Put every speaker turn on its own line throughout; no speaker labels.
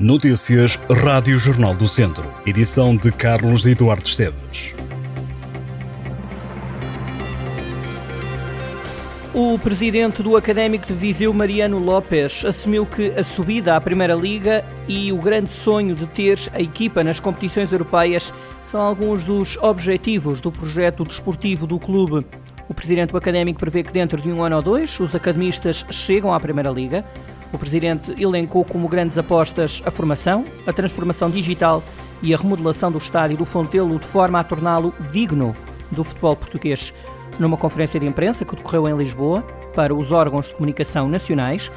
Notícias Rádio Jornal do Centro. Edição de Carlos Eduardo Esteves.
O presidente do Académico de Viseu, Mariano Lopes, assumiu que a subida à Primeira Liga e o grande sonho de ter a equipa nas competições europeias são alguns dos objetivos do projeto desportivo do clube. O presidente do Académico prevê que dentro de um ano ou dois os academistas chegam à Primeira Liga. O presidente elencou como grandes apostas a formação, a transformação digital e a remodelação do estádio do Fontelo de forma a torná-lo digno do futebol português. Numa conferência de imprensa que decorreu em Lisboa para os órgãos de comunicação nacionais,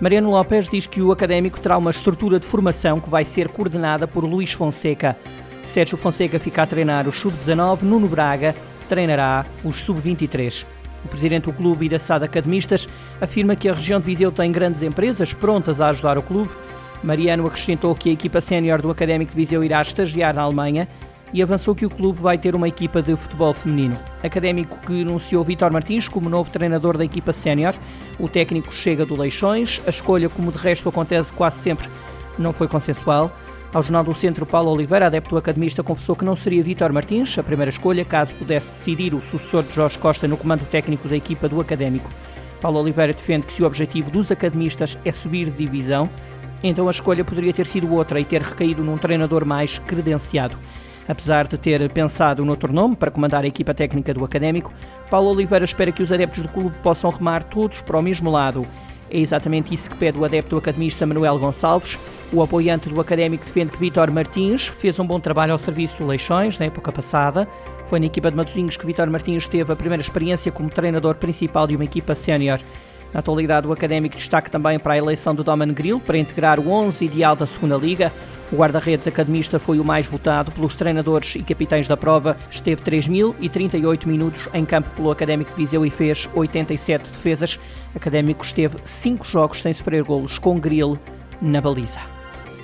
Mariano Lopes diz que o académico terá uma estrutura de formação que vai ser coordenada por Luís Fonseca. Sérgio Fonseca fica a treinar o Sub-19, Nuno Braga treinará os Sub-23. O presidente do clube, Iraçada Academistas, afirma que a região de Viseu tem grandes empresas prontas a ajudar o clube. Mariano acrescentou que a equipa sénior do Académico de Viseu irá estagiar na Alemanha e avançou que o clube vai ter uma equipa de futebol feminino. Académico que anunciou Vítor Martins como novo treinador da equipa sénior. O técnico chega do Leixões. A escolha, como de resto acontece quase sempre, não foi consensual. Ao Jornal do Centro, Paulo Oliveira, adepto academista, confessou que não seria Vítor Martins a primeira escolha, caso pudesse decidir o sucessor de Jorge Costa no comando técnico da equipa do Académico. Paulo Oliveira defende que se o objetivo dos academistas é subir de divisão, então a escolha poderia ter sido outra e ter recaído num treinador mais credenciado. Apesar de ter pensado noutro nome para comandar a equipa técnica do Académico, Paulo Oliveira espera que os adeptos do clube possam remar todos para o mesmo lado é exatamente isso que pede o adepto academista Manuel Gonçalves. O apoiante do académico defende que Vítor Martins fez um bom trabalho ao serviço do Leixões na época passada. Foi na equipa de Matosinhos que Vítor Martins teve a primeira experiência como treinador principal de uma equipa sénior. Na atualidade, o académico destaca também para a eleição de Doman Grill para integrar o 11 ideal da segunda Liga. O guarda-redes academista foi o mais votado pelos treinadores e capitães da prova. Esteve 3.038 minutos em campo pelo Académico de Viseu e fez 87 defesas. Académico esteve 5 jogos sem sofrer golos com grill na baliza.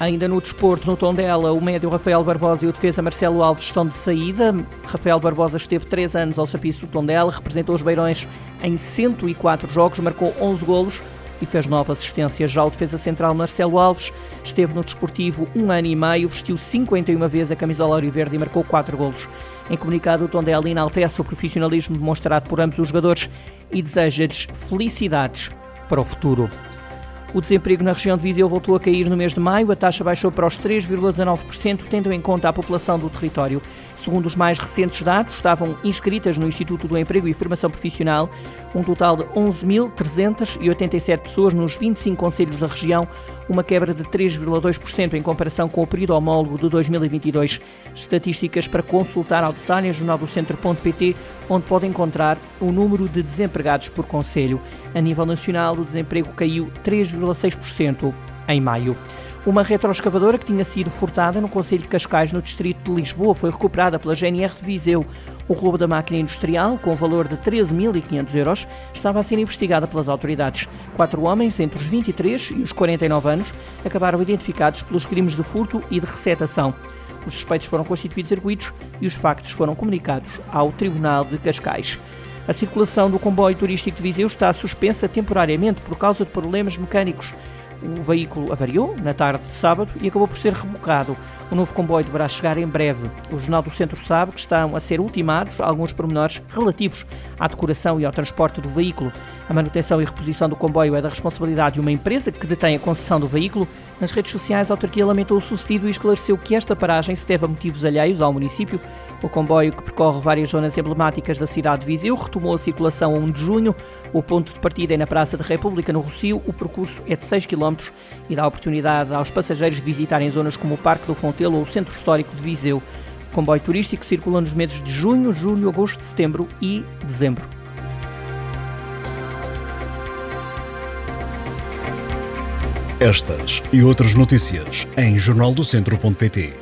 Ainda no desporto, no Tondela, o médio Rafael Barbosa e o defesa Marcelo Alves estão de saída. Rafael Barbosa esteve 3 anos ao serviço do Tondela, representou os Beirões em 104 jogos, marcou 11 golos, e fez nova assistência. Já o defesa central Marcelo Alves esteve no desportivo um ano e meio, vestiu 51 vezes a camisola verde e marcou 4 golos. Em comunicado, o Tondela enaltece o profissionalismo demonstrado por ambos os jogadores e deseja-lhes felicidades para o futuro. O desemprego na região de Viseu voltou a cair no mês de maio. A taxa baixou para os 3,19%, tendo em conta a população do território. Segundo os mais recentes dados, estavam inscritas no Instituto do Emprego e Formação Profissional um total de 11.387 pessoas nos 25 conselhos da região, uma quebra de 3,2% em comparação com o período homólogo de 2022. Estatísticas para consultar ao detalhe em jornaldocentro.pt, onde pode encontrar o número de desempregados por conselho. A nível nacional, o desemprego caiu 3,6% em maio. Uma retroescavadora que tinha sido furtada no Conselho de Cascais, no distrito de Lisboa, foi recuperada pela GNR de Viseu. O roubo da máquina industrial, com valor de 13.500 euros, estava a ser investigada pelas autoridades. Quatro homens, entre os 23 e os 49 anos, acabaram identificados pelos crimes de furto e de recetação. Os suspeitos foram constituídos arguídos e os factos foram comunicados ao Tribunal de Cascais. A circulação do comboio turístico de Viseu está suspensa temporariamente por causa de problemas mecânicos. O veículo avariou na tarde de sábado e acabou por ser rebocado. O novo comboio deverá chegar em breve. O Jornal do Centro sabe que estão a ser ultimados alguns pormenores relativos à decoração e ao transporte do veículo. A manutenção e reposição do comboio é da responsabilidade de uma empresa que detém a concessão do veículo. Nas redes sociais, a autarquia lamentou o sucedido e esclareceu que esta paragem se deve a motivos alheios ao município o comboio, que percorre várias zonas emblemáticas da cidade de Viseu, retomou a circulação a 1 de junho. O ponto de partida é na Praça da República, no Rocio. O percurso é de 6 km e dá oportunidade aos passageiros de visitarem zonas como o Parque do Fontelo ou o Centro Histórico de Viseu. O comboio turístico circula nos meses de junho, julho, agosto, setembro e dezembro.
Estas e outras notícias em jornaldocentro.pt.